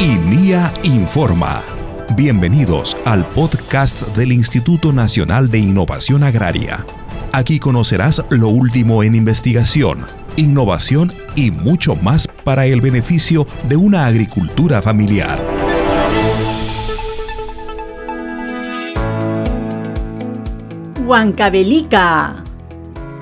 INIA Informa. Bienvenidos al podcast del Instituto Nacional de Innovación Agraria. Aquí conocerás lo último en investigación, innovación y mucho más para el beneficio de una agricultura familiar. Huancavelica.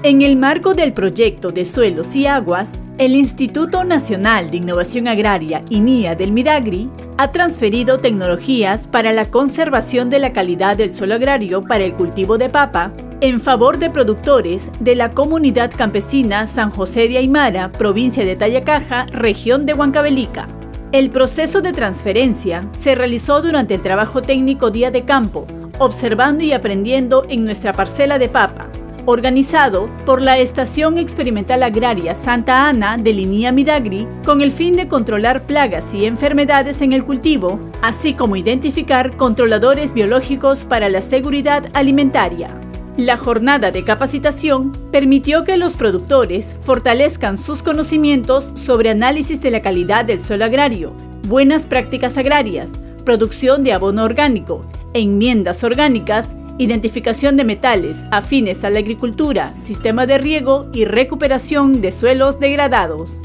En el marco del proyecto de suelos y aguas, el Instituto Nacional de Innovación Agraria, INIA del Midagri, ha transferido tecnologías para la conservación de la calidad del suelo agrario para el cultivo de papa en favor de productores de la comunidad campesina San José de Aymara, provincia de Tayacaja, región de Huancavelica. El proceso de transferencia se realizó durante el trabajo técnico día de campo, observando y aprendiendo en nuestra parcela de papa, organizado por la Estación Experimental Agraria Santa Ana de Linía Midagri con el fin de controlar plagas y enfermedades en el cultivo, así como identificar controladores biológicos para la seguridad alimentaria. La jornada de capacitación permitió que los productores fortalezcan sus conocimientos sobre análisis de la calidad del suelo agrario, buenas prácticas agrarias, producción de abono orgánico, enmiendas orgánicas identificación de metales afines a la agricultura, sistema de riego y recuperación de suelos degradados.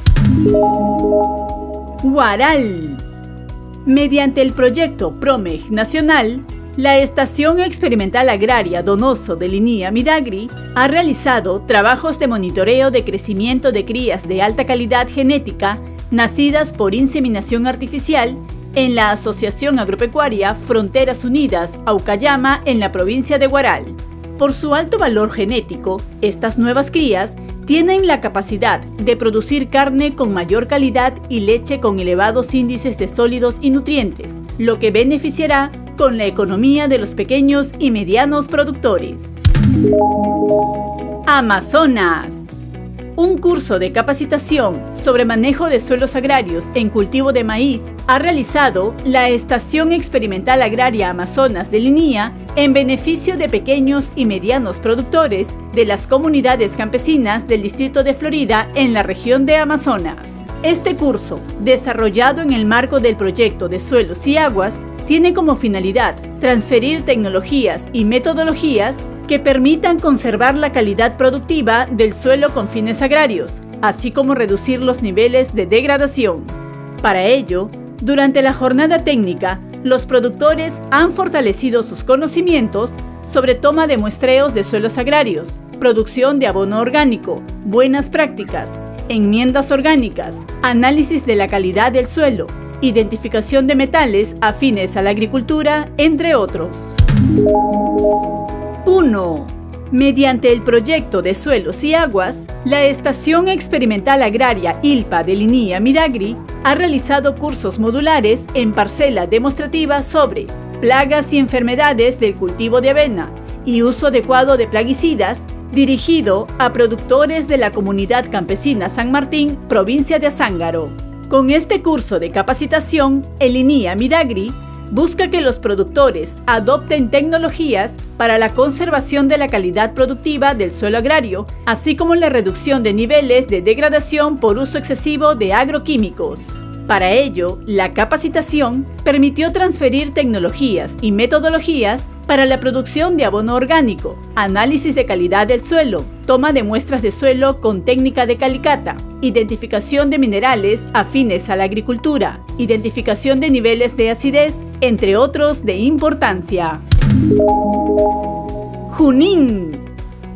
Guaral. Mediante el proyecto PROMEG Nacional, la Estación Experimental Agraria Donoso de Linía Midagri ha realizado trabajos de monitoreo de crecimiento de crías de alta calidad genética nacidas por inseminación artificial en la Asociación Agropecuaria Fronteras Unidas, Aucayama, en la provincia de Guaral. Por su alto valor genético, estas nuevas crías tienen la capacidad de producir carne con mayor calidad y leche con elevados índices de sólidos y nutrientes, lo que beneficiará con la economía de los pequeños y medianos productores. Amazonas un curso de capacitación sobre manejo de suelos agrarios en cultivo de maíz ha realizado la Estación Experimental Agraria Amazonas de Linía en beneficio de pequeños y medianos productores de las comunidades campesinas del Distrito de Florida en la región de Amazonas. Este curso, desarrollado en el marco del proyecto de suelos y aguas, tiene como finalidad transferir tecnologías y metodologías que permitan conservar la calidad productiva del suelo con fines agrarios, así como reducir los niveles de degradación. Para ello, durante la jornada técnica, los productores han fortalecido sus conocimientos sobre toma de muestreos de suelos agrarios, producción de abono orgánico, buenas prácticas, enmiendas orgánicas, análisis de la calidad del suelo, identificación de metales afines a la agricultura, entre otros. 1. Mediante el proyecto de suelos y aguas, la Estación Experimental Agraria ILPA de Linía Midagri ha realizado cursos modulares en parcela demostrativa sobre plagas y enfermedades del cultivo de avena y uso adecuado de plaguicidas dirigido a productores de la comunidad campesina San Martín, provincia de Azángaro. Con este curso de capacitación, el INIA Midagri busca que los productores adopten tecnologías para la conservación de la calidad productiva del suelo agrario, así como la reducción de niveles de degradación por uso excesivo de agroquímicos. Para ello, la capacitación permitió transferir tecnologías y metodologías para la producción de abono orgánico, análisis de calidad del suelo, toma de muestras de suelo con técnica de calicata, identificación de minerales afines a la agricultura, identificación de niveles de acidez, entre otros de importancia. Junín.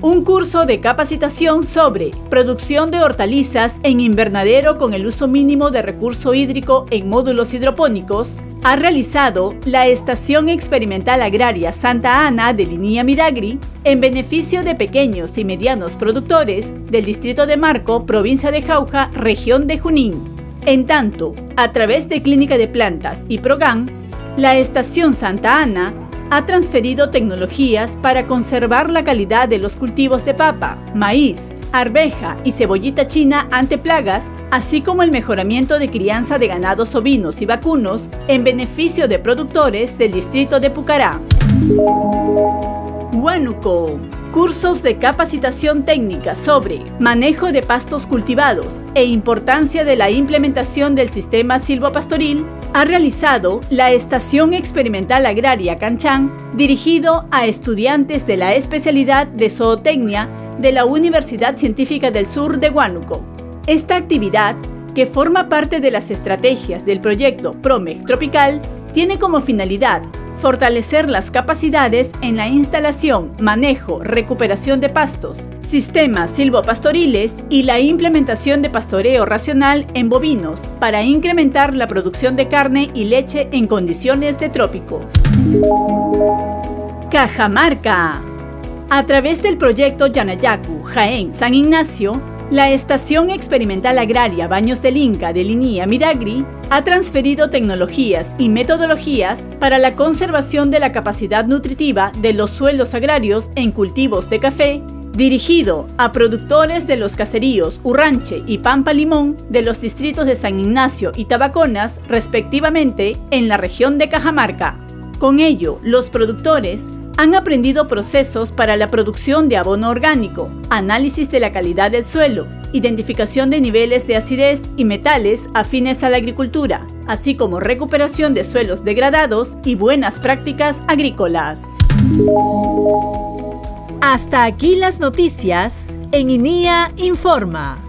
Un curso de capacitación sobre producción de hortalizas en invernadero con el uso mínimo de recurso hídrico en módulos hidropónicos ha realizado la Estación Experimental Agraria Santa Ana de Linía Midagri en beneficio de pequeños y medianos productores del Distrito de Marco, provincia de Jauja, región de Junín. En tanto, a través de Clínica de Plantas y Progan, la Estación Santa Ana ha transferido tecnologías para conservar la calidad de los cultivos de papa, maíz, arveja y cebollita china ante plagas, así como el mejoramiento de crianza de ganados ovinos y vacunos en beneficio de productores del distrito de Pucará. Huánuco. Cursos de capacitación técnica sobre manejo de pastos cultivados e importancia de la implementación del sistema silvopastoril ha realizado la Estación Experimental Agraria Canchán, dirigido a estudiantes de la especialidad de zootecnia de la Universidad Científica del Sur de Huánuco. Esta actividad, que forma parte de las estrategias del proyecto PROMEC Tropical, tiene como finalidad fortalecer las capacidades en la instalación, manejo, recuperación de pastos, sistemas silvopastoriles y la implementación de pastoreo racional en bovinos para incrementar la producción de carne y leche en condiciones de trópico. Cajamarca. A través del proyecto Yanayacu Jaén San Ignacio, la Estación Experimental Agraria Baños del Inca de Linía Midagri ha transferido tecnologías y metodologías para la conservación de la capacidad nutritiva de los suelos agrarios en cultivos de café, dirigido a productores de los caseríos Urranche y Pampa Limón de los distritos de San Ignacio y Tabaconas, respectivamente, en la región de Cajamarca. Con ello, los productores han aprendido procesos para la producción de abono orgánico, análisis de la calidad del suelo, identificación de niveles de acidez y metales afines a la agricultura, así como recuperación de suelos degradados y buenas prácticas agrícolas. Hasta aquí las noticias en INIA Informa.